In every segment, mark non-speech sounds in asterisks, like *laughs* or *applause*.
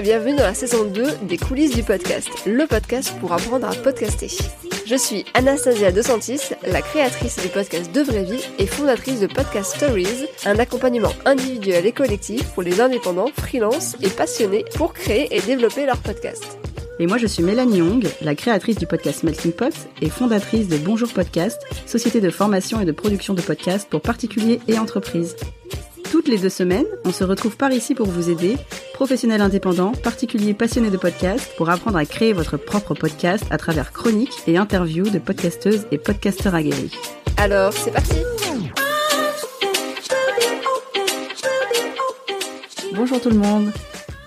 bienvenue dans la saison 2 des coulisses du podcast, le podcast pour apprendre à podcaster. Je suis Anastasia DeSantis, la créatrice du podcast De Vraie Vie et fondatrice de Podcast Stories, un accompagnement individuel et collectif pour les indépendants, freelance et passionnés pour créer et développer leur podcast. Et moi, je suis Mélanie Young, la créatrice du podcast Melting Pot et fondatrice de Bonjour Podcast, société de formation et de production de podcasts pour particuliers et entreprises. Toutes les deux semaines, on se retrouve par ici pour vous aider, professionnels indépendants, particuliers passionnés de podcasts, pour apprendre à créer votre propre podcast à travers chroniques et interviews de podcasteuses et podcasteurs aguerris. Alors, c'est parti Bonjour tout le monde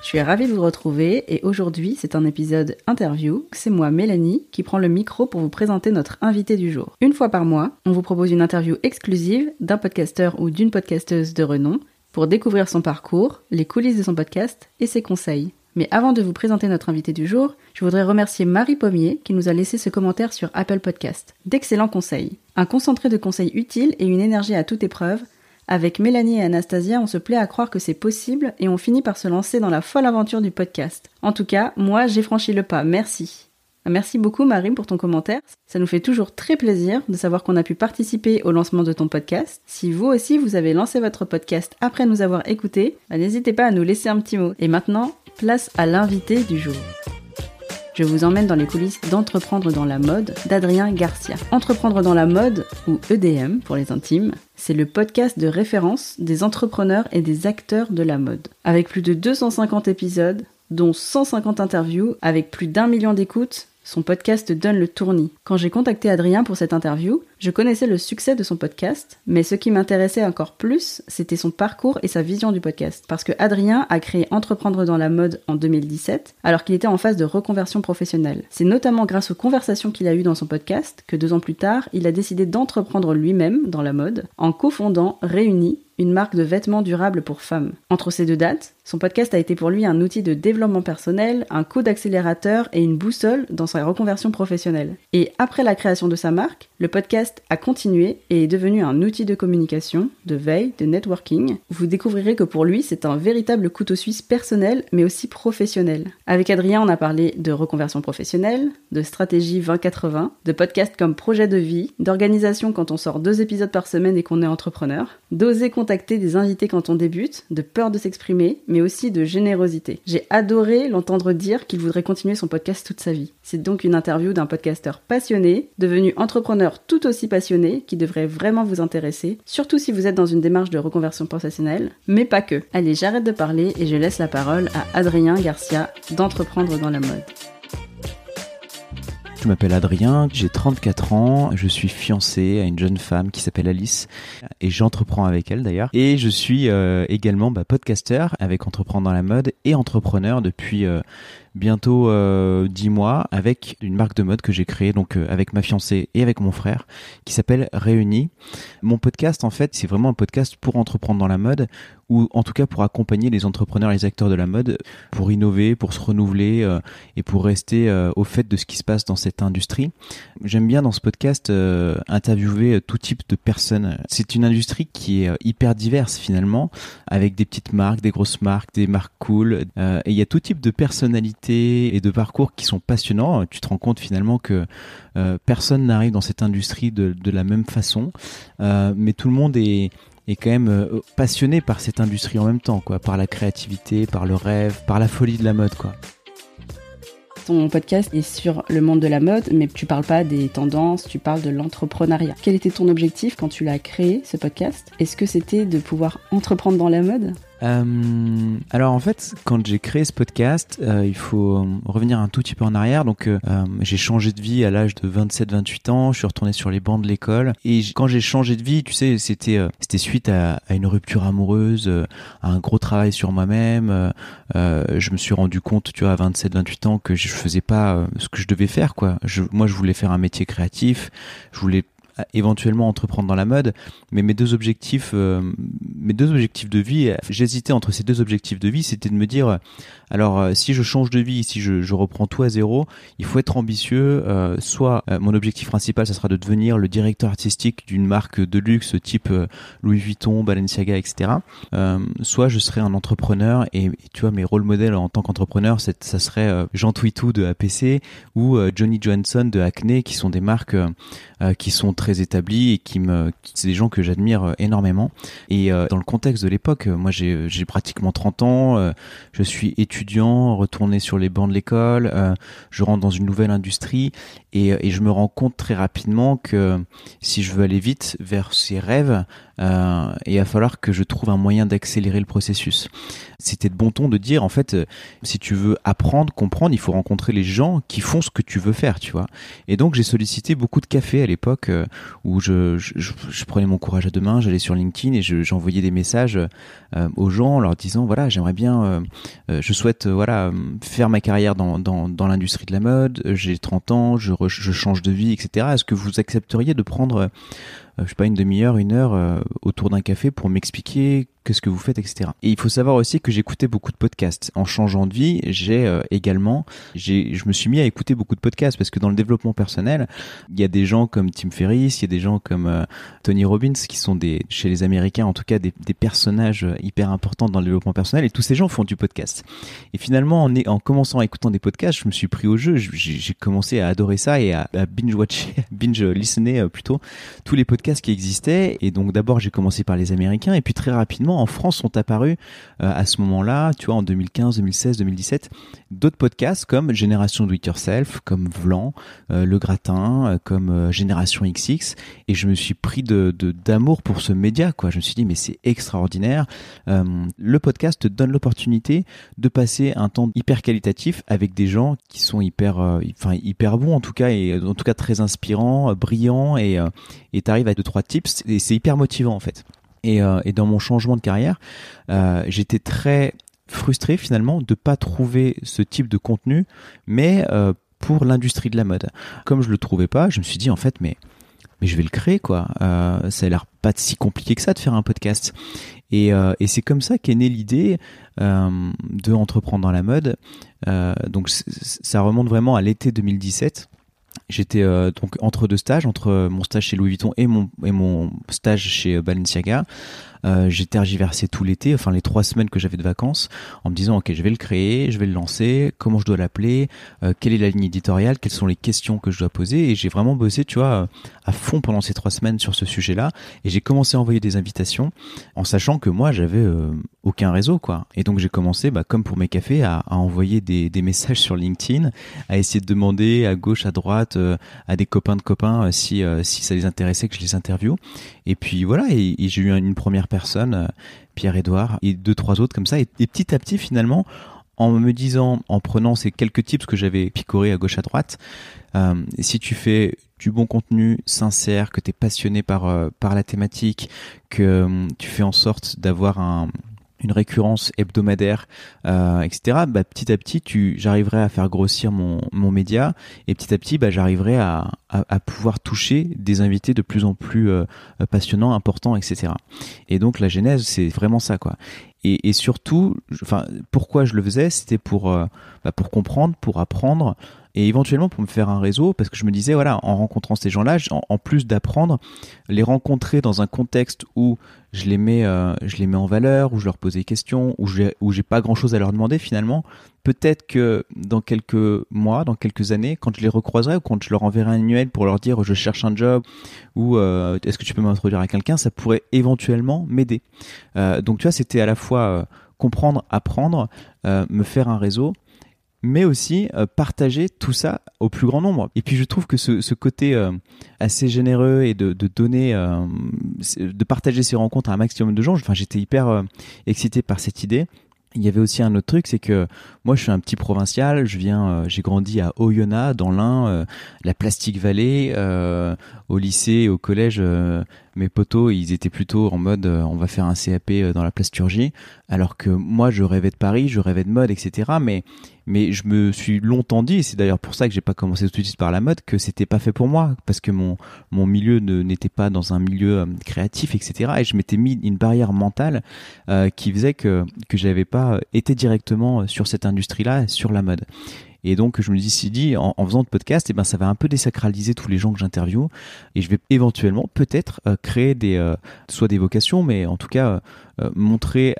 je suis ravie de vous retrouver et aujourd'hui c'est un épisode interview. C'est moi Mélanie qui prend le micro pour vous présenter notre invité du jour. Une fois par mois, on vous propose une interview exclusive d'un podcasteur ou d'une podcasteuse de renom pour découvrir son parcours, les coulisses de son podcast et ses conseils. Mais avant de vous présenter notre invité du jour, je voudrais remercier Marie Pommier qui nous a laissé ce commentaire sur Apple Podcast. D'excellents conseils. Un concentré de conseils utiles et une énergie à toute épreuve avec Mélanie et Anastasia, on se plaît à croire que c'est possible et on finit par se lancer dans la folle aventure du podcast. En tout cas, moi, j'ai franchi le pas. Merci. Merci beaucoup Marie pour ton commentaire. Ça nous fait toujours très plaisir de savoir qu'on a pu participer au lancement de ton podcast. Si vous aussi vous avez lancé votre podcast après nous avoir écoutés, bah, n'hésitez pas à nous laisser un petit mot. Et maintenant, place à l'invité du jour je vous emmène dans les coulisses d'Entreprendre dans la mode d'Adrien Garcia. Entreprendre dans la mode, ou EDM pour les intimes, c'est le podcast de référence des entrepreneurs et des acteurs de la mode. Avec plus de 250 épisodes, dont 150 interviews, avec plus d'un million d'écoutes, son podcast donne le tournis. Quand j'ai contacté Adrien pour cette interview, je connaissais le succès de son podcast, mais ce qui m'intéressait encore plus, c'était son parcours et sa vision du podcast. Parce que Adrien a créé Entreprendre dans la mode en 2017, alors qu'il était en phase de reconversion professionnelle. C'est notamment grâce aux conversations qu'il a eues dans son podcast que deux ans plus tard, il a décidé d'entreprendre lui-même dans la mode, en cofondant Réunis, une marque de vêtements durables pour femmes. Entre ces deux dates, son podcast a été pour lui un outil de développement personnel, un coup d'accélérateur et une boussole dans sa reconversion professionnelle. Et après la création de sa marque, le podcast a continué et est devenu un outil de communication, de veille, de networking. Vous découvrirez que pour lui, c'est un véritable couteau suisse personnel, mais aussi professionnel. Avec Adrien, on a parlé de reconversion professionnelle, de stratégie 2080, de podcasts comme projet de vie, d'organisation quand on sort deux épisodes par semaine et qu'on est entrepreneur, d'oser contacter des invités quand on débute, de peur de s'exprimer, mais aussi de générosité. J'ai adoré l'entendre dire qu'il voudrait continuer son podcast toute sa vie. C'est donc une interview d'un podcasteur passionné, devenu entrepreneur tout aussi passionné, qui devrait vraiment vous intéresser, surtout si vous êtes dans une démarche de reconversion professionnelle, mais pas que. Allez, j'arrête de parler et je laisse la parole à Adrien Garcia d'Entreprendre dans la mode. Je m'appelle Adrien, j'ai 34 ans, je suis fiancé à une jeune femme qui s'appelle Alice et j'entreprends avec elle d'ailleurs. Et je suis euh, également bah, podcaster avec Entreprendre dans la mode et entrepreneur depuis euh, bientôt euh, 10 mois avec une marque de mode que j'ai créée donc euh, avec ma fiancée et avec mon frère qui s'appelle Réunis. Mon podcast en fait c'est vraiment un podcast pour entreprendre dans la mode ou en tout cas pour accompagner les entrepreneurs, les acteurs de la mode, pour innover, pour se renouveler euh, et pour rester euh, au fait de ce qui se passe dans cette industrie. J'aime bien dans ce podcast interviewer tout type de personnes. C'est une industrie qui est hyper diverse finalement, avec des petites marques, des grosses marques, des marques cool. et il y a tout type de personnalités et de parcours qui sont passionnants. Tu te rends compte finalement que personne n'arrive dans cette industrie de, la même façon, mais tout le monde est est quand même euh, passionné par cette industrie en même temps, quoi, par la créativité, par le rêve, par la folie de la mode, quoi. Ton podcast est sur le monde de la mode, mais tu parles pas des tendances, tu parles de l'entrepreneuriat. Quel était ton objectif quand tu l'as créé, ce podcast? Est-ce que c'était de pouvoir entreprendre dans la mode? Euh, alors en fait, quand j'ai créé ce podcast, euh, il faut euh, revenir un tout petit peu en arrière. Donc euh, euh j'ai changé de vie à l'âge de 27-28 ans. Je suis retourné sur les bancs de l'école. Et quand j'ai changé de vie, tu sais, c'était c'était suite à, une rupture amoureuse, à un gros travail sur moi-même. je me suis rendu compte, tu vois, à 27-28 ans, que je faisais pas ce que je devais faire, quoi. Je, moi, je voulais faire un métier créatif. Je voulais éventuellement entreprendre dans la mode, mais mes deux objectifs, mes deux objectifs de vie, j'hésitais entre ces deux objectifs de vie, c'était de me dire, alors si je change de vie, si je, reprends tout à zéro, il faut être ambitieux. soit mon objectif principal, ça sera de devenir le directeur artistique d'une marque de luxe type Louis Vuitton, Balenciaga, etc. soit je serai un entrepreneur et, tu vois mes rôles modèles en tant qu'entrepreneur, ça serait Jean Twitou de APC ou Johnny Johansson de Acne, qui sont des marques euh, qui sont très établies et qui me, c'est des gens que j'admire euh, énormément. Et euh, dans le contexte de l'époque, moi j'ai, pratiquement 30 ans, je suis étudiant, retourné sur les bancs de l'école, je rentre dans une nouvelle industrie et, et je me rends compte très rapidement que si je veux aller vite vers ces rêves, euh, il va falloir que je trouve un moyen d'accélérer le processus. C'était de bon ton de dire, en fait, euh, si tu veux apprendre, comprendre, il faut rencontrer les gens qui font ce que tu veux faire, tu vois. Et donc j'ai sollicité beaucoup de cafés à l'époque euh, où je, je, je, prenais mon courage à deux mains, j'allais sur LinkedIn et j'envoyais des messages euh, aux gens en leur disant, voilà, j'aimerais bien, je souhaite, voilà, faire ma carrière dans, dans, dans l'industrie de la mode, j'ai 30 ans, je, je change de vie, etc. Est-ce que vous accepteriez de prendre je sais pas, une demi-heure, une heure euh, autour d'un café pour m'expliquer qu'est-ce que vous faites, etc. Et il faut savoir aussi que j'écoutais beaucoup de podcasts. En changeant de vie, j'ai euh, également, j'ai, je me suis mis à écouter beaucoup de podcasts parce que dans le développement personnel, il y a des gens comme Tim Ferriss, il y a des gens comme Tony Robbins qui sont des, chez les Américains en tout cas, des, personnages hyper importants dans le développement personnel et tous ces gens font du podcast. Et finalement, en, en commençant à écouter des podcasts, je me suis pris au jeu, j'ai, commencé à adorer ça et à, à binge-watcher, *laughs* binge-listener plutôt tous les podcasts qui existaient. Et donc d'abord j'ai commencé par les Américains et puis très rapidement en France sont apparus euh, à ce moment-là, tu vois, en 2015, 2016, 2017, d'autres podcasts comme Génération Do It Yourself, comme Vlan, euh, Le Gratin, euh, comme Génération XX. Et je me suis pris de d'amour pour ce média, quoi. Je me suis dit mais c'est extraordinaire. le podcast te donne l'opportunité de passer un temps hyper qualitatif avec des gens qui sont hyper, enfin hyper bons en tout cas et en tout cas très inspirants, brillants et et t'arrives à deux trois tips et c'est hyper motivant en fait. Et, euh, dans mon changement de carrière, euh, j'étais très frustré finalement de pas trouver ce type de contenu, mais euh, pour l'industrie de la mode. Comme je le trouvais pas, je me suis dit en fait mais je vais le créer quoi. Ça a l'air pas si compliqué que ça de faire un podcast. Et, c'est comme ça qu'est née l'idée de entreprendre dans la mode. Donc ça remonte vraiment à l'été 2017. J'étais euh, donc entre deux stages, entre mon stage chez Louis Vuitton et mon, et mon stage chez Balenciaga. Euh, j'ai tergiversé tout l'été, enfin les trois semaines que j'avais de vacances, en me disant ok je vais le créer, je vais le lancer, comment je dois l'appeler, euh, quelle est la ligne éditoriale, quelles sont les questions que je dois poser, et j'ai vraiment bossé, tu vois, à fond pendant ces trois semaines sur ce sujet-là, et j'ai commencé à envoyer des invitations, en sachant que moi j'avais euh, aucun réseau quoi, et donc j'ai commencé, bah, comme pour mes cafés, à, à envoyer des, des, messages sur LinkedIn, à essayer de demander à gauche, à droite, à des copains de copains si si ça les intéressait que je les interviewe, et puis voilà, et, j'ai eu une première personnes, euh, Pierre-Édouard et deux, trois autres comme ça. Et, petit à petit, finalement, en me disant, en prenant ces quelques tips que j'avais picorés à gauche à droite, euh, si tu fais du bon contenu sincère, que tu es passionné par, euh, par la thématique, que tu fais en sorte d'avoir un, une récurrence hebdomadaire, etc. Bah, petit à petit, j'arriverai à faire grossir mon, mon média et petit à petit, bah, j'arriverai à, à, pouvoir toucher des invités de plus en plus euh, passionnants, importants, etc. Et donc la genèse, c'est vraiment ça, quoi. Et, surtout, enfin, pourquoi je le faisais, c'était pour euh, bah, pour comprendre, pour apprendre, et éventuellement pour me faire un réseau parce que je me disais voilà en rencontrant ces gens-là en, plus d'apprendre les rencontrer dans un contexte où je les mets euh, je les mets en valeur où je leur pose des questions où j'ai où j'ai pas grand chose à leur demander finalement peut-être que dans quelques mois dans quelques années quand je les recroiserai ou quand je leur enverrai un annuel pour leur dire je cherche un job ou euh, est-ce que tu peux m'introduire à quelqu'un ça pourrait éventuellement m'aider euh, donc tu vois c'était à la fois comprendre apprendre me faire un réseau mais aussi euh, partager tout ça au plus grand nombre. Et puis je trouve que ce, côté euh, assez généreux et de, de donner, euh, de partager ces rencontres à un maximum de gens, j'étais hyper excité par cette idée. Il y avait aussi un autre truc, c'est que moi je suis un petit provincial, je viens, j'ai grandi à Oyonnax dans l'Ain, la Plastique Vallée, au lycée, au collège, mes potos ils étaient plutôt en mode on va faire un CAP dans la plasturgie, alors que moi je rêvais de Paris, je rêvais de mode, etc. Mais mais je me suis longtemps dit, et c'est d'ailleurs pour ça que j'ai pas commencé tout de suite par la mode, que c'était pas fait pour moi, parce que mon mon milieu n'était pas dans un milieu euh, créatif, etc. Et je m'étais mis une barrière mentale euh, qui faisait que que j'avais pas été directement sur cette industrie-là, sur la mode. Et donc je me suis dit, en, faisant de podcast, eh ben ça va un peu désacraliser tous les gens que j'interviewe, et je vais éventuellement peut-être euh, créer des euh, soit des vocations, mais en tout cas euh, montrer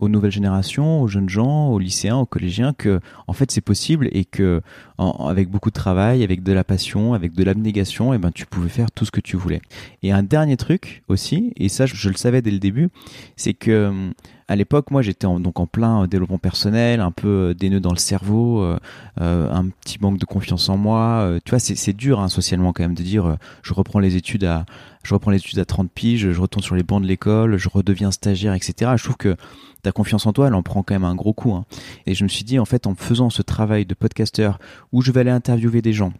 aux nouvelles générations, aux jeunes gens, aux lycéens, aux collégiens que en fait c'est possible et que avec beaucoup de travail, avec de la passion, avec de l'abnégation, eh ben tu pouvais faire tout ce que tu voulais. Et un dernier truc aussi, et ça je le savais dès le début, c'est que à l'époque, moi, j'étais donc en plein développement personnel, un peu euh, des nœuds dans le cerveau, euh, euh, un petit manque de confiance en moi. tu vois, c'est dur hein, socialement quand même de dire, je reprends les études à, je reprends les études à 30 piges, je retourne sur les bancs de l'école, je redeviens stagiaire, etc. Je trouve que ta confiance en toi, elle en prend quand même un gros coup. Hein. Et je me suis dit, en fait, en faisant ce travail de podcasteur où je vais aller interviewer des gens,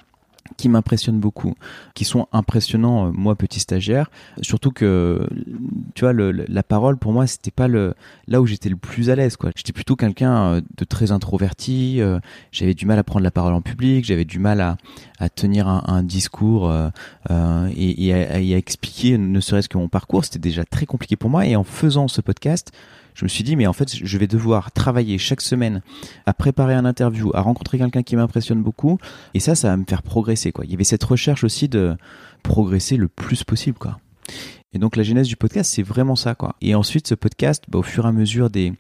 qui m'impressionnent beaucoup, qui sont impressionnants, euh, moi petit stagiaire. Surtout que, tu vois, la parole pour moi c'était pas le là où j'étais le plus à l'aise, quoi. J'étais plutôt quelqu'un euh, de très introverti. Euh, j'avais du mal à prendre la parole en public, j'avais du mal à, à tenir un, un discours euh, et, et, à, et, à, expliquer, ne serait-ce que mon parcours. C'était déjà très compliqué pour moi. Et en faisant ce podcast, je me suis dit, mais en fait, je vais devoir travailler chaque semaine à préparer un interview, à rencontrer quelqu'un qui m'impressionne beaucoup. Et ça, ça va me faire progresser, quoi. Il y avait cette recherche aussi de progresser le plus possible, quoi. Et donc la genèse du podcast, c'est vraiment ça, quoi. Et ensuite, ce podcast, bah, au fur et à mesure des,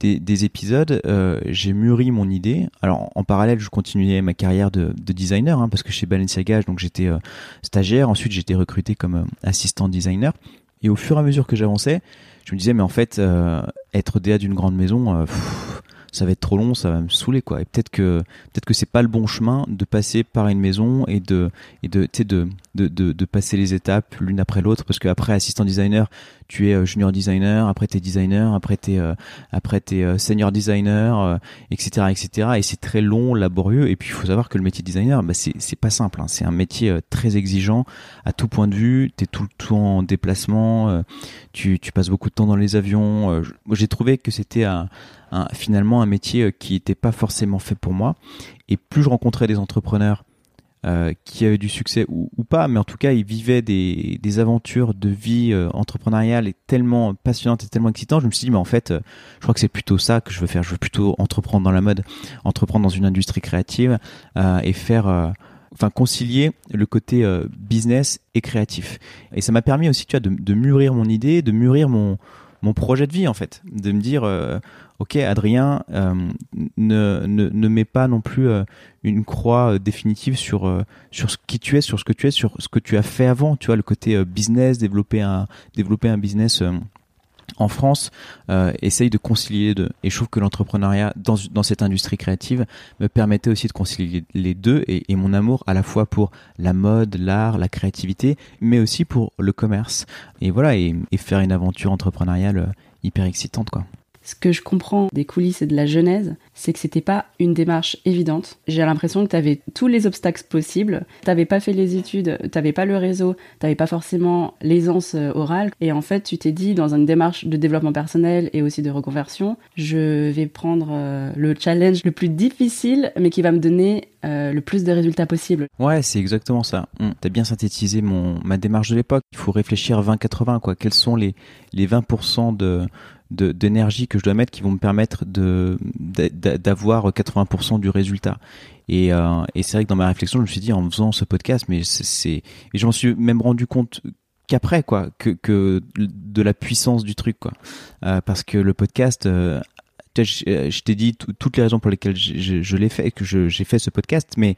des, des épisodes, euh, j'ai mûri mon idée. Alors en parallèle, je continuais ma carrière de, de designer, hein, parce que chez Balenciaga, donc j'étais euh, stagiaire. Ensuite, j'étais recruté comme euh, assistant designer. Et au fur et à mesure que j'avançais, je me disais mais en fait euh, être DA d'une grande maison euh, ça va être trop long, ça va me saouler quoi. Et peut-être que peut-être que c'est pas le bon chemin de passer par une maison et de et de de, de, de de passer les étapes l'une après l'autre parce que après assistant designer, tu es euh, junior designer, après t'es designer, après t'es euh, après t'es euh, senior designer, etc etc. Et c'est très long, laborieux. Et puis il faut savoir que le métier de designer, bah, c'est pas simple. Hein. C'est un métier très exigeant à tout point de vue. T'es tout le temps en déplacement, tu tu passes beaucoup de temps dans les avions. J'ai trouvé que c'était finalement un métier qui n'était pas forcément fait pour moi. Et plus je rencontrais des entrepreneurs qui avaient du succès ou, pas, mais en tout cas ils vivaient des, des aventures de vie euh, entrepreneuriale et tellement passionnantes et tellement excitantes, je me suis dit mais en fait je crois que c'est plutôt ça que je veux faire, je veux plutôt entreprendre dans la mode, entreprendre dans une industrie créative et faire enfin concilier le côté business et créatif. Et ça m'a permis aussi, tu vois, de, de, mûrir mon idée, de mûrir mon mon projet de vie en fait, de me dire ok Adrien euh, ne, ne, mets pas non plus euh, une croix euh, définitive sur ce qui tu es sur ce que tu es sur ce que tu as fait avant. Tu vois le côté business développer un business en France, essaye de concilier les deux. Et je trouve que l'entrepreneuriat dans, dans cette industrie créative me permettait aussi de concilier les deux et, et mon amour à la fois pour la mode, l'art, la créativité, mais aussi pour le commerce. Et voilà, et, et faire une aventure entrepreneuriale hyper excitante, quoi. Ce que je comprends des coulisses et de la genèse, c'est que c'était pas une démarche évidente. J'ai l'impression que tu avais tous les obstacles possibles. T'avais pas fait les études, t'avais pas le réseau, t'avais pas forcément l'aisance euh, orale. Et en fait, tu t'es dit, dans une démarche de développement personnel et aussi de reconversion, je vais prendre euh, le challenge le plus difficile, mais qui va me donner euh, le plus de résultats possibles. Ouais, c'est exactement ça. Tu T'as bien synthétisé mon, ma démarche de l'époque. Il faut réfléchir 20-80, quoi. Quels sont les, les 20% de, d'énergie que je dois mettre qui vont me permettre d'avoir 80% du résultat. Et, euh, et c'est vrai que dans ma réflexion, je me suis dit en faisant ce podcast, mais c'est et je m'en suis même rendu compte qu'après quoi, que que de la puissance du truc quoi, euh, parce que le podcast. Euh, je, je t'ai dit toutes les raisons pour lesquelles je, je l'ai fait, que j'ai fait ce podcast, mais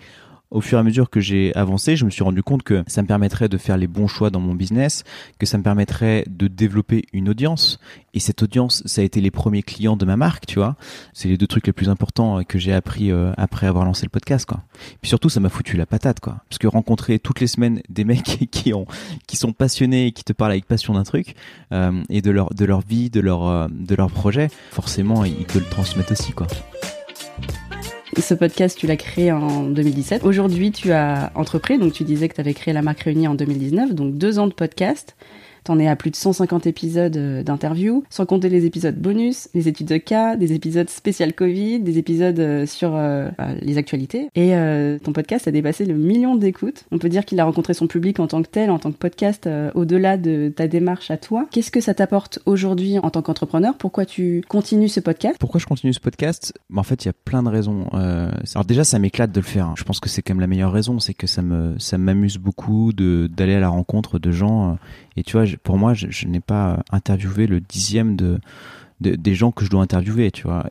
au fur et à mesure que j'ai avancé, je me suis rendu compte que ça me permettrait de faire les bons choix dans mon business, que ça me permettrait de développer une audience. Et cette audience, ça a été les premiers clients de ma marque, tu vois. C'est les deux trucs les plus importants que j'ai appris euh, après avoir lancé le podcast, quoi. Puis surtout, ça m'a foutu la patate, quoi. Parce que rencontrer toutes les semaines des mecs *laughs* qui ont, qui sont passionnés et qui te parlent avec passion d'un truc euh, et de leur, vie, de leur, euh, de leur projet, forcément, ils te le transmettent aussi, quoi. Ce podcast, tu l'as créé en 2017. Aujourd'hui, tu as entrepris, donc tu disais que tu avais créé la marque Réunie en 2019, donc deux ans de podcast. T'en es à plus de 150 épisodes euh, d'interviews, sans compter les épisodes bonus, les études de cas, des épisodes spécial Covid, des épisodes euh, sur euh, bah, les actualités. Et ton podcast a dépassé le million d'écoutes. On peut dire qu'il a rencontré son public en tant que tel, en tant que podcast, au-dellà de ta démarche à toi. Qu'est-ce que ça t'apporte aujourd'hui en tant qu'entrepreneur? Pourquoi tu continues ce podcast? Pourquoi je continue ce podcast? Bah, En fait, il y a plein de raisons. alors déjà, ça m'éclate de le faire. Hein. Je pense que c'est quand même la meilleure raison, c'est que ça ça m'amuse beaucoup d'aller à la rencontre de gens. Et tu vois, pour moi, je, n'ai pas interviewé le dixième de, des gens que je dois interviewer, tu vois.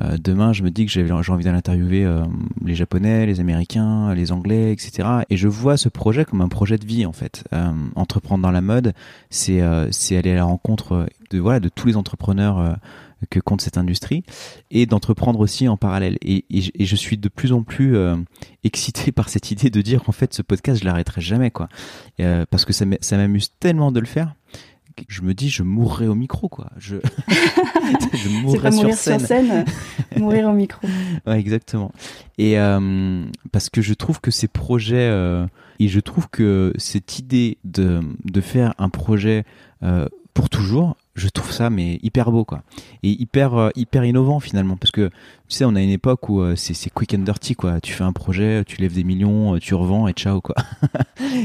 Euh, demain, je me dis que j'ai envie d'aller interviewer euh, les Japonais, les Américains, les Anglais, etc. Et je vois ce projet comme un projet de vie, en fait. Euh, entreprendre dans la mode, c'est c'est aller à la rencontre de voilà de tous les entrepreneurs que compte cette industrie et d'entreprendre aussi en parallèle. Et, et, je suis de plus en plus euh, excité *laughs* par cette idée de dire qu'en fait ce podcast je l'arrêterai jamais quoi, euh, parce que ça m'amuse tellement de le faire. Que je me dis je mourrai au micro quoi. Je, *laughs* je mourrai sur, scène. sur scène. *laughs* mourir au micro. Ouais, exactement. Et euh, parce que je trouve que ces projets et je trouve que cette idée de de faire un projet pour toujours je trouve ça mais hyper beau quoi. Et hyper euh, hyper innovant finalement parce que tu sais on a une époque où euh, c'est quick and dirty quoi. Tu fais un projet tu lèves des millions euh, tu revends et ciao quoi. *laughs*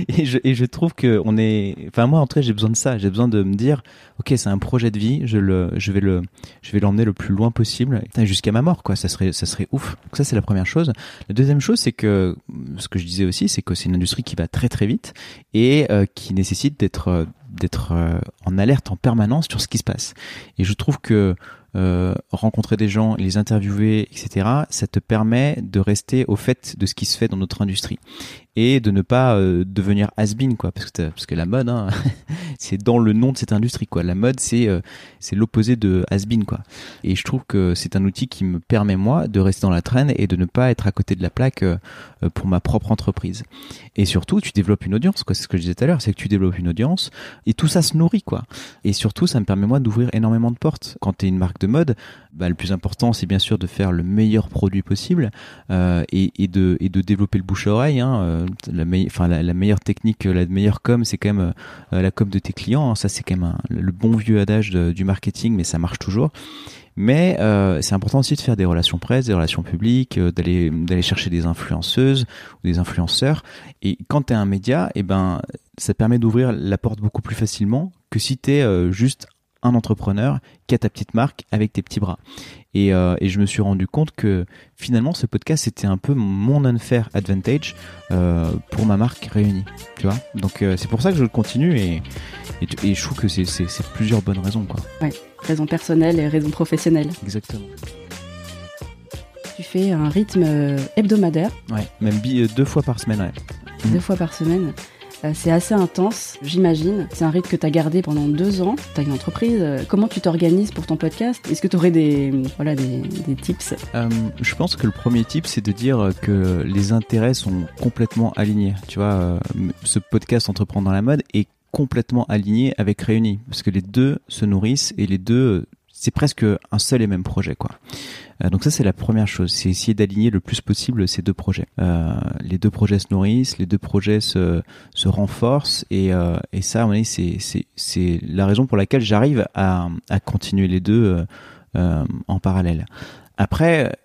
Et je et je trouve que on est enfin moi en tout cas j'ai besoin de ça. J'ai besoin de me dire ok c'est un projet de vie je le je vais le je vais l'emmener le plus loin possible jusqu'à ma mort quoi. Ça serait ça serait ouf. Donc ça c'est la première chose. La deuxième chose c'est que ce que je disais aussi c'est que c'est une industrie qui va très très vite et qui nécessite d'être d'être euh, en alerte en permanence sur ce qui se passe. Et je trouve que euh, rencontrer des gens, les interviewer, etc., ça te permet de rester au fait de ce qui se fait dans notre industrie et de ne pas euh, devenir has-been quoi parce que la mode hein, *laughs* c'est dans le nom de cette industrie quoi. La mode c'est euh, c'est l'opposé de has-been quoi. Et je trouve que c'est un outil qui me permet moi de rester dans la traîne et de ne pas être à côté de la plaque pour ma propre entreprise. Et surtout tu développes une audience quoi. C'est ce que je disais tout à l'heure c'est que tu développes une audience et tout ça se nourrit quoi. Et surtout ça me permet moi d'ouvrir énormément de portes. Quand tu es une marque de mode bah, le plus important c'est bien sûr de faire le meilleur produit possible et, et de développer le bouche à oreille hein, la, enfin, la, meilleure technique, la meilleure com, c'est quand même euh, la com de tes clients. Hein. Ça, c'est quand même le bon vieux adage du marketing, mais ça marche toujours. Mais euh, c'est important aussi de faire des relations presse, des relations publiques, euh, d'aller chercher des influenceuses ou des influenceurs. Et quand tu es un média, et eh ben ça permet d'ouvrir la porte beaucoup plus facilement que si tu es juste un entrepreneur qui a ta petite marque avec tes petits bras. Et, euh, et je me suis rendu compte que finalement ce podcast c'était un peu mon unfair advantage euh, pour ma marque réunie. Tu vois Donc euh, c'est pour ça que je le continue et, et, je trouve que c'est plusieurs bonnes raisons. Quoi. Ouais, raison personnelle et raison professionnelle. Exactement. Tu fais un rythme hebdomadaire. Ouais, même deux fois par semaine. Ouais. Deux fois par semaine. Euh, c'est assez intense, j'imagine. C'est un rythme que tu as gardé pendant deux ans. Tu as une entreprise. Euh, comment tu t'organises pour ton podcast? Est-ce que tu aurais des, voilà, des, tips? Euh, Je pense que le premier tip, c'est de dire que les intérêts sont complètement alignés. Tu vois, ce podcast Entreprendre dans la mode est complètement aligné avec Réunis. Parce que les deux se nourrissent et les deux, c'est presque un seul et même projet, quoi. Euh, donc ça c'est la première chose, c'est essayer d'aligner le plus possible ces deux projets. Euh, les deux projets se nourrissent, les deux projets se, se renforcent et, euh, et ça, c'est c'est la raison pour laquelle j'arrive à, à continuer les deux euh, en parallèle. Après,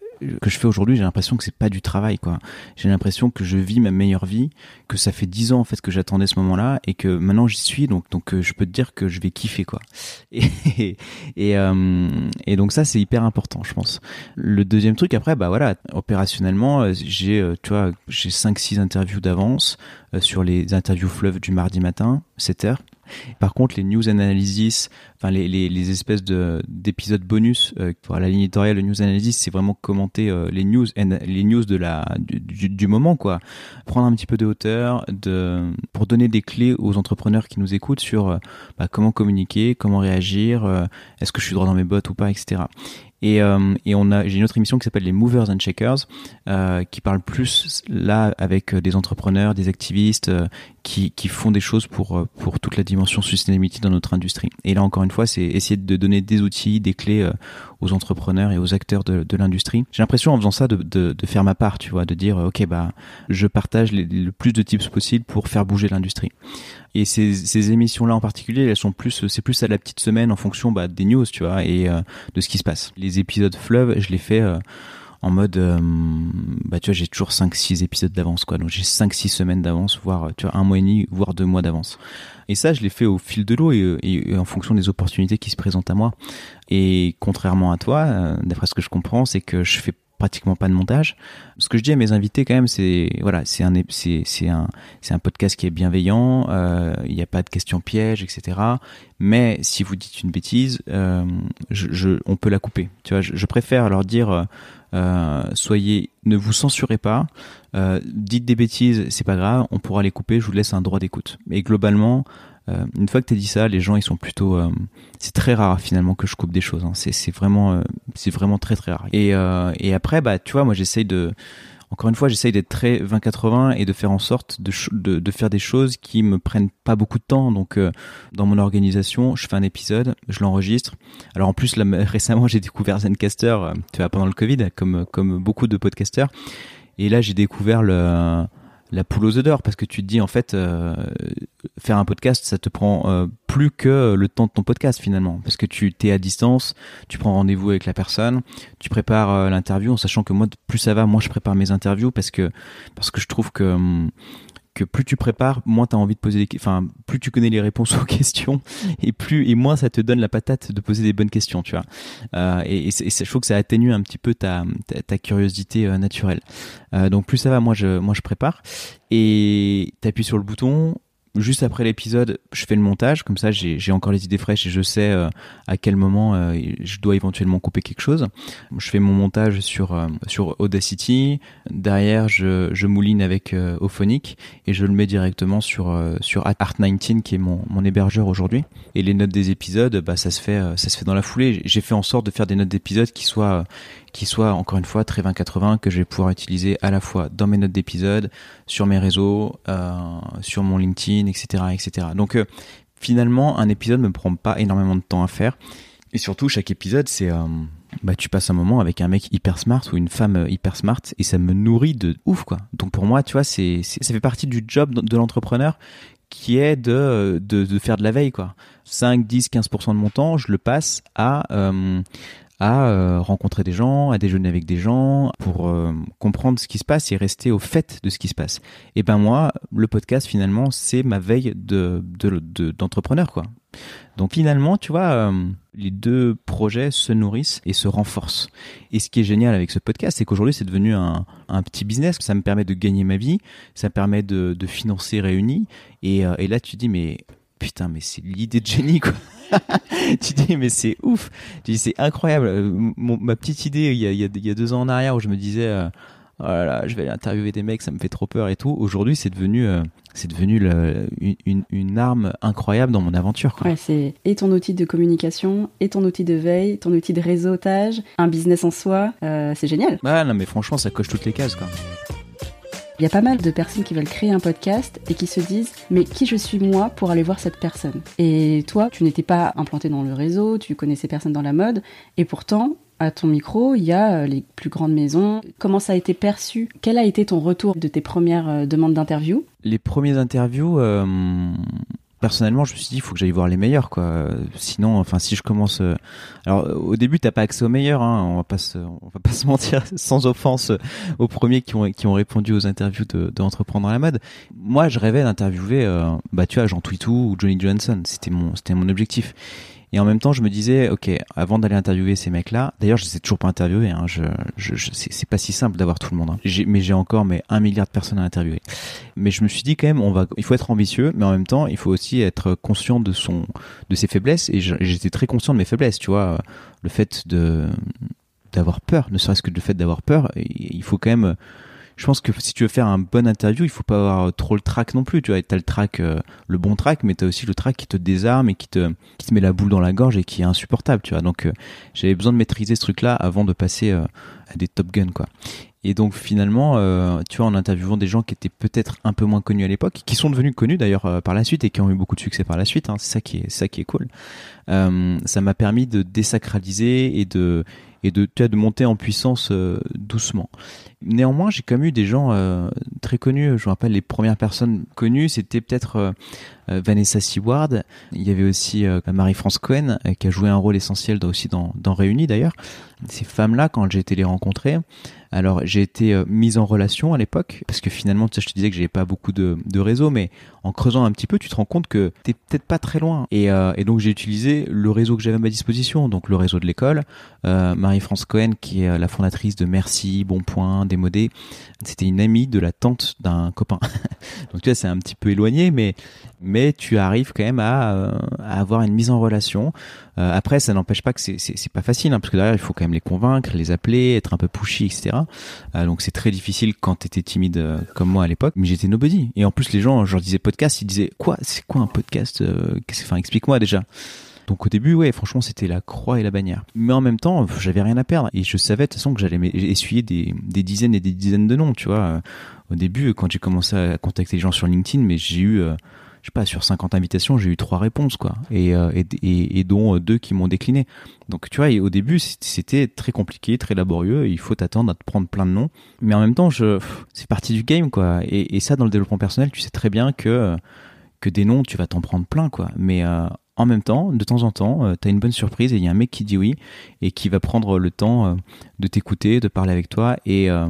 que je fais aujourd'hui, j'ai l'impression que c'est pas du travail, quoi. J'ai l'impression que je vis ma meilleure vie, que ça fait dix ans en fait que j'attendais ce moment-là et que maintenant j'y suis, donc donc euh, je peux te dire que je vais kiffer, quoi. *laughs* Et et, euh, et donc ça c'est hyper important, je pense. Le deuxième truc après, bah voilà, opérationnellement, euh, j'ai tu vois, j'ai cinq six interviews d'avance sur les interviews fleuves du mardi matin, 7 heures. Par contre, les news analysis, enfin les, espèces de d'épisodes bonus euh, pour la ligne de news analysis, c'est vraiment commenter euh, les news les news de la du, moment quoi. Prendre un petit peu de hauteur pour donner des clés aux entrepreneurs qui nous écoutent sur euh, bah, comment communiquer, comment réagir, est-ce que je suis droit dans mes bottes ou pas, etc. Et, euh, et on a, j'ai une autre émission qui s'appelle les Movers and Shakers, euh, qui parle plus là avec des entrepreneurs, des activistes euh, qui, qui font des choses pour euh, pour toute la dimension sustainability dans notre industrie. Et là encore une fois, c'est essayer de donner des outils, des clés euh, aux entrepreneurs et aux acteurs de, de l'industrie. J'ai l'impression en faisant ça de, de, de, faire ma part, tu vois, de dire ok bah je partage les, le plus de tips possible pour faire bouger l'industrie. Et ces, ces émissions-là en particulier, elles sont plus, c'est plus à la petite semaine en fonction bah, des news, tu vois, et de ce qui se passe. Les épisodes fleuve, je les fais en mode euh, bah tu vois j'ai toujours 5 6 épisodes d'avance quoi. Donc j'ai 5 6 semaines d'avance voire tu vois un mois et demi voire deux mois d'avance. Et ça je l'ai fait au fil de l'eau et, et, en fonction des opportunités qui se présentent à moi. Et contrairement à toi euh, d'après ce que je comprends c'est que je fais pratiquement pas de montage. Ce que je dis à mes invités quand même, c'est voilà, c'est un c'est un c'est un podcast qui est bienveillant. Euh, il n'y a pas de questions pièges, etc. Mais si vous dites une bêtise, euh, on peut la couper. Tu vois, je, préfère leur dire euh, soyez, ne vous censurez pas, dites des bêtises, c'est pas grave, on pourra les couper, je vous laisse un droit d'écoute. Mais globalement, euh, une fois que tu as dit ça, les gens ils sont plutôt. Euh, c'est très rare finalement que je coupe des choses. Hein. C'est vraiment, euh, c'est vraiment très très rare. Et, après, bah tu vois, moi j'essaye de encore une fois, j'essaye d'être très 20-80 et de faire en sorte de, de, faire des choses qui me prennent pas beaucoup de temps. Donc, dans mon organisation, je fais un épisode, je l'enregistre. Alors, en plus, *laughs* récemment, j'ai découvert Zencaster, tu vois, pendant le Covid, comme, comme beaucoup de podcasters. Et là, j'ai découvert le, la poule aux œufs d'or parce que tu te dis en fait euh, faire un podcast ça te prend euh, plus que le temps de ton podcast finalement. Parce que tu t'es à distance tu prends rendez-vous avec la personne tu prépares euh, l'interview en sachant que moi plus ça va moi je prépare mes interviews parce que parce que je trouve que hum, plus tu prépares, moins tu envie de poser des enfin plus tu connais les réponses *laughs* aux questions et plus et moins ça te donne la patate de poser des bonnes questions, tu vois. Euh, et, et, je trouve que ça atténue un petit peu ta curiosité euh, naturelle. Euh, donc plus ça va, moi je moi je prépare et t'appuies sur le bouton, juste après l'épisode, je fais le montage, comme ça j'ai encore les idées fraîches et je sais euh, à quel moment euh, je dois éventuellement couper quelque chose. Je fais mon montage sur euh, sur Audacity, derrière je, je mouline avec Ophonic et je le mets directement sur sur Art19 qui est mon, mon hébergeur aujourd'hui. Et les notes des épisodes, bah ça se fait ça se fait dans la foulée. J'ai fait en sorte de faire des notes d'épisodes qui soient qui soit encore une fois très 20-80 que je vais pouvoir utiliser à la fois dans mes notes d'épisode, sur mes réseaux, euh, sur mon LinkedIn, etc., etc. Donc euh, finalement, un épisode me prend pas énormément de temps à faire. Et surtout, chaque épisode, c'est euh, bah tu passes un moment avec un mec hyper smart ou une femme hyper smart et ça me nourrit de ouf quoi. Donc pour moi, tu vois, c'est ça fait partie du job de l'entrepreneur qui est de, de, faire de la veille quoi. 5, 10, 15% de mon temps, je le passe à à euh, rencontrer des gens, à déjeuner avec des gens pour euh, comprendre ce qui se passe et rester au fait de ce qui se passe. Et ben moi, le podcast finalement, c'est ma veille de d'entrepreneur de, quoi. Donc finalement, tu vois, euh, les deux projets se nourrissent et se renforcent. Et ce qui est génial avec ce podcast, c'est qu'aujourd'hui, c'est devenu un, un, petit business. Ça me permet de gagner ma vie, ça me permet de, de financer Réunis. Et, et là, tu dis, mais putain, mais c'est l'idée de génie, quoi. *laughs* tu dis, mais c'est ouf. Tu dis, c'est incroyable. Euh, ma petite idée, il y, a, il, y a, deux ans en arrière, où je me disais, euh, oh là là, je vais aller interviewer des mecs, ça me fait trop peur et tout. Aujourd'hui, c'est devenu, euh, c'est devenu le, une, une, arme incroyable dans mon aventure. Quoi. Ouais, c'est et ton outil de communication, et ton outil de veille, ton outil de réseautage, un business en soi. c'est génial. Ouais, non, mais franchement, ça coche toutes les cases, quoi. Il y a pas mal de personnes qui veulent créer un podcast et qui se disent mais qui je suis moi pour aller voir cette personne? Et toi, tu n'étais pas implanté dans le réseau, tu connaissais personne dans la mode et pourtant à ton micro, il y a euh, les plus grandes maisons. Comment ça a été perçu? Quel a été ton retour de tes premières euh, demandes d'interview? Les premières interviews, euh, personnellement, je me suis dit, il faut que j'aille voir les meilleurs, quoi. Sinon, enfin, si je commence, euh, alors au début, t'as pas accès aux meilleurs, hein. On va pas se, on va pas *laughs* se mentir, sans offense aux premiers qui ont qui ont répondu aux interviews de, de dans la mode. Moi, je rêvais d'interviewer, euh, bah, tu vois, Jean Twitou ou Johnny Johnson. C'était mon, c'était mon objectif. Et en même temps, je me disais, ok, avant d'aller interviewer ces mecs-là, d'ailleurs, je les ai toujours pas interviewés. Hein, je, je, je c'est pas si simple d'avoir tout le monde. Hein. Mais j'ai encore mais un milliard de personnes à interviewer. Mais je me suis dit quand même, on va, il faut être ambitieux, mais en même temps, il faut aussi être conscient de son, de ses faiblesses. Et j'étais très conscient de mes faiblesses. Tu vois, le fait de d'avoir peur, ne serait-ce que le fait d'avoir peur, il faut quand même je pense que si tu veux faire un bon interview, il faut pas avoir trop le track non plus. Tu vois, t'as le track, euh, le bon track, mais t'as aussi le track qui te désarme et qui te, qui te met la boule dans la gorge et qui est insupportable. Tu vois, donc euh, j'avais besoin de maîtriser ce truc-là avant de passer euh, à des Top Gun, quoi. Et donc finalement, tu vois, en interviewant des gens qui étaient peut-être un peu moins connus à l'époque, qui sont devenus connus d'ailleurs par la suite et qui ont eu beaucoup de succès par la suite, hein, c'est ça qui est, ça qui est cool. ça m'a permis de désacraliser et de et de, de monter en puissance doucement. Néanmoins, j'ai quand même eu des gens euh, très connus. Je me rappelle les premières personnes connues, c'était peut-être euh, Vanessa Seward. Il y avait aussi Marie-France Cohen qui a joué un rôle essentiel aussi dans, Réunis d'ailleurs. Ces femmes-là, quand j'ai été les rencontrer, alors j'ai été euh, mise en relation à l'époque parce que finalement, tu sais, je te disais que j'avais pas beaucoup de, de réseau, mais en creusant un petit peu, tu te rends compte que t'es peut-être pas très loin. Et, euh, donc j'ai utilisé le réseau que j'avais à ma disposition, donc le réseau de l'école. Euh, Marie-France Cohen, qui est la fondatrice de Merci, Bon Point, Démodé, c'était une amie de la tante d'un copain. *laughs* donc tu vois, c'est un petit peu éloigné, mais tu arrives quand même à, à avoir une mise en relation. Euh, après, ça n'empêche pas que c'est pas facile, hein, parce que derrière, il faut quand même les convaincre, les appeler, être un peu pushy, etc. Euh, donc c'est très difficile quand t'étais timide euh, comme moi à l'époque. Mais j'étais nobody. Et en plus, les gens, je leur disais podcast, ils disaient quoi C'est quoi un podcast Enfin, explique-moi déjà. Donc au début, ouais, franchement, c'était la croix et la bannière. Mais en même temps, j'avais rien à perdre et je savais de toute façon que j'allais essuyer des, des, dizaines et des dizaines de noms, tu vois. Au début, quand j'ai commencé à contacter les gens sur LinkedIn, mais j'ai eu je sais pas, sur 50 invitations, j'ai eu trois réponses, quoi, et, euh, et, et, dont euh, deux qui m'ont décliné. Donc, tu vois, au début, c'était très compliqué, très laborieux. Il faut t'attendre à te prendre plein de noms, mais en même temps, je, c'est partie du game, quoi. Et, ça, dans le développement personnel, tu sais très bien que que des noms, tu vas t'en prendre plein, quoi. Mais euh, en même temps, de temps en temps, euh, tu as une bonne surprise et il y a un mec qui dit oui et qui va prendre le temps euh, de t'écouter, de parler avec toi. Et, euh,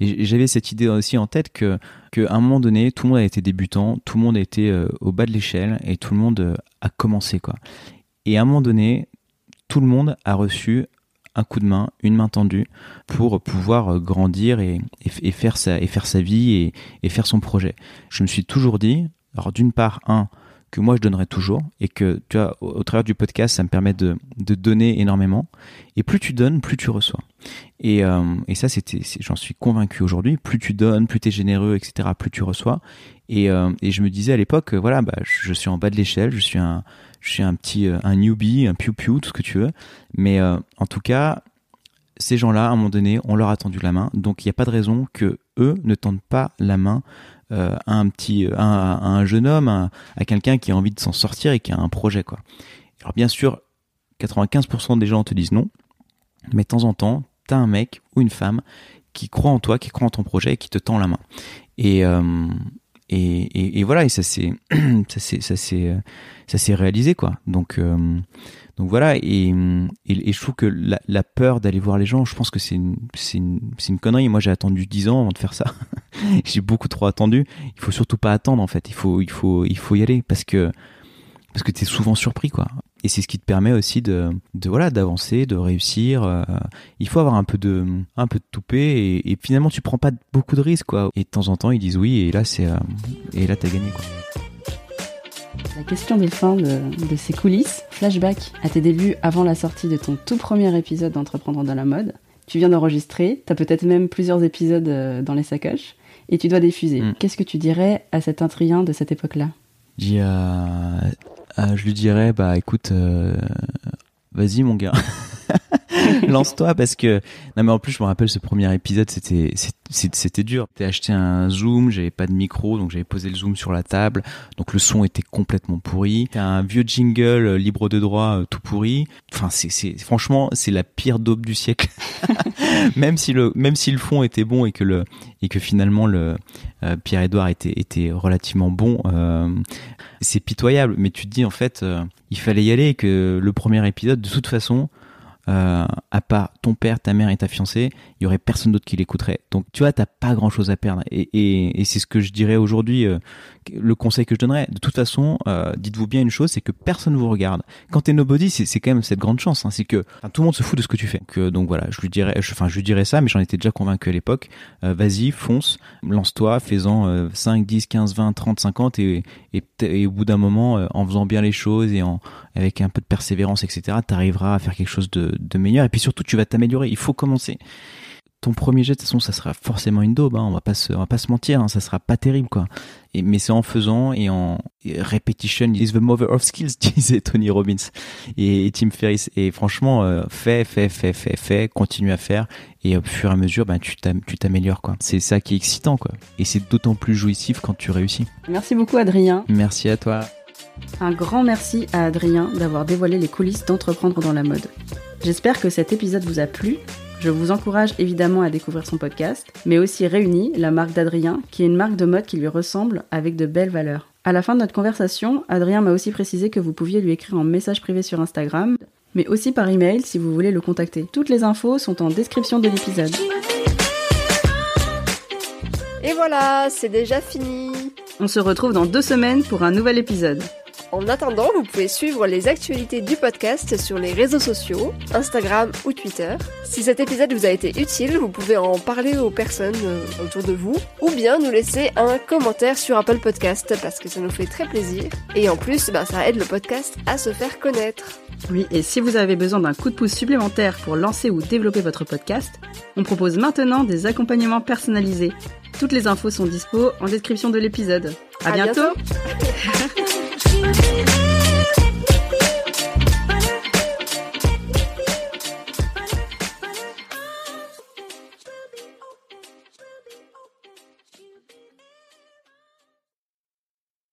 j'avais cette idée aussi en tête que qu'à un moment donné, tout le monde a été débutant, tout le monde a été au bas de l'échelle et tout le monde a commencé quoi. Et à un moment donné, tout le monde a reçu un coup de main, une main tendue pour pouvoir grandir et, et, faire, sa, et faire sa vie et, et faire son projet. Je me suis toujours dit, alors d'une part, un, que moi je donnerai toujours et que tu vois au, travers du podcast ça me permet de, de, donner énormément. Et plus tu donnes plus tu reçois. Et, euh, et ça c'était j'en suis convaincu aujourd'hui. Plus tu donnes plus tu es généreux etc plus tu reçois. Et, euh, et je me disais à l'époque voilà bah je, suis en bas de l'échelle je suis un je suis un petit euh, un newbie un piou piou tout ce que tu veux. Mais en tout cas ces gens-là, à un moment donné, on leur a tendu la main, donc il n'y a pas de raison que eux ne tendent pas la main euh, à un petit, à, un jeune homme, à, quelqu'un qui a envie de s'en sortir et qui a un projet, quoi. Alors bien sûr, 95% des gens te disent non, mais de temps en temps, t'as un mec ou une femme qui croit en toi, qui croit en ton projet et qui te tend la main. Et euh, et, et, voilà, et ça s'est *clears throat* ça ça réalisé quoi. Donc euh, donc voilà, et, et, je trouve que la, peur d'aller voir les gens, je pense que c'est une, une, une connerie. Moi, j'ai attendu 10 ans avant de faire ça. *laughs* j'ai beaucoup trop attendu. Il faut surtout pas attendre, en fait. Il faut, il faut, il faut y aller parce que, parce que t'es souvent surpris, quoi. Et c'est ce qui te permet aussi de, de voilà, d'avancer, de réussir. Euh, il faut avoir un peu de, un peu de toupet et, et, finalement, tu prends pas beaucoup de risques, quoi. Et de temps en temps, ils disent oui, et là, c'est, euh, et là, t'as gagné, quoi. La question des fins de, ces coulisses, flashback à tes débuts avant la sortie de ton tout premier épisode d'Entreprendre dans la mode. Tu viens d'enregistrer, tu as peut-être même plusieurs épisodes euh, dans les sacoches, et tu dois diffuser. Mm. Qu'est-ce que tu dirais à cet intriguant de cette époque-là? Euh, Je lui dirais, bah écoute, euh, vas-y mon gars. *laughs* *laughs* lance-toi parce que non mais en plus je me rappelle ce premier épisode c'était c'était dur. J'ai acheté un zoom j'avais pas de micro donc j'avais posé le zoom sur la table. Donc le son était complètement pourri. Un vieux jingle euh, libre de droit euh, tout pourri. Enfin c'est franchement c'est la pire daube du siècle. *laughs* Même si le même si le fond était bon et que le et que finalement le euh, Pierre Edouard était était relativement bon c'est pitoyable. Mais tu te dis en fait il fallait y aller et que le premier épisode de toute façon euh, à part ton père, ta mère et ta fiancée, il y aurait personne d'autre qui l'écouterait. Donc tu vois, t'as pas grand chose à perdre. Et, et, et c'est ce que je dirais aujourd'hui, euh, le conseil que je donnerais. De toute façon, euh, dites-vous bien une chose, c'est que personne vous regarde. Quand t'es nobody, c'est quand même cette grande chance, hein, c'est que tout le monde se fout de ce que tu fais. Que, donc voilà, je lui dirais, enfin je, lui dirais ça, mais j'en étais déjà convaincu à l'époque. Vas-y, fonce, lance-toi, fais-en 5, 10, 15, 20, 30, 50 et, et, et au bout d'un moment, en faisant bien les choses et en avec un peu de persévérance, etc., t'arriveras à faire quelque chose de, de meilleur. Et puis surtout, tu vas t'améliorer. Il faut commencer. Ton premier jet, de toute façon, ça sera forcément une daube. Hein. On va pas se, on va pas se mentir. Hein. Ça sera pas terrible, quoi. Et, mais c'est en faisant et en repetition is the mother of skills, *laughs* disait Tony Robbins et, Tim Ferriss. Et franchement, euh, fais, fais, fais, fais, fais, continue à faire. Et au fur et à mesure, ben, tu t'améliores, quoi. C'est ça qui est excitant, quoi. Et c'est d'autant plus jouissif quand tu réussis. Merci beaucoup, Adrien. Merci à toi. Un grand merci à Adrien d'avoir dévoilé les coulisses d'entreprendre dans la mode. J'espère que cet épisode vous a plu. Je vous encourage évidemment à découvrir son podcast, mais aussi Réunis, la marque d'Adrien, qui est une marque de mode qui lui ressemble avec de belles valeurs. À la fin de notre conversation, Adrien m'a aussi précisé que vous pouviez lui écrire en message privé sur Instagram, mais aussi par email si vous voulez le contacter. Toutes les infos sont en description de l'épisode. Et voilà, c'est déjà fini. On se retrouve dans deux semaines pour un nouvel épisode. En attendant, vous pouvez suivre les actualités du podcast sur les réseaux sociaux, Instagram ou Twitter. Si cet épisode vous a été utile, vous pouvez en parler aux personnes euh, autour de vous, ou bien nous laisser un commentaire sur Apple Podcast parce que ça nous fait très plaisir. Et en plus, ben, ça aide le podcast à se faire connaître. Oui, et si vous avez besoin d'un coup de pouce supplémentaire pour lancer ou développer votre podcast, on propose maintenant des accompagnements personnalisés. Toutes les infos sont dispo en description de l'épisode. À, À bientôt. bientôt. *laughs* Excuse me.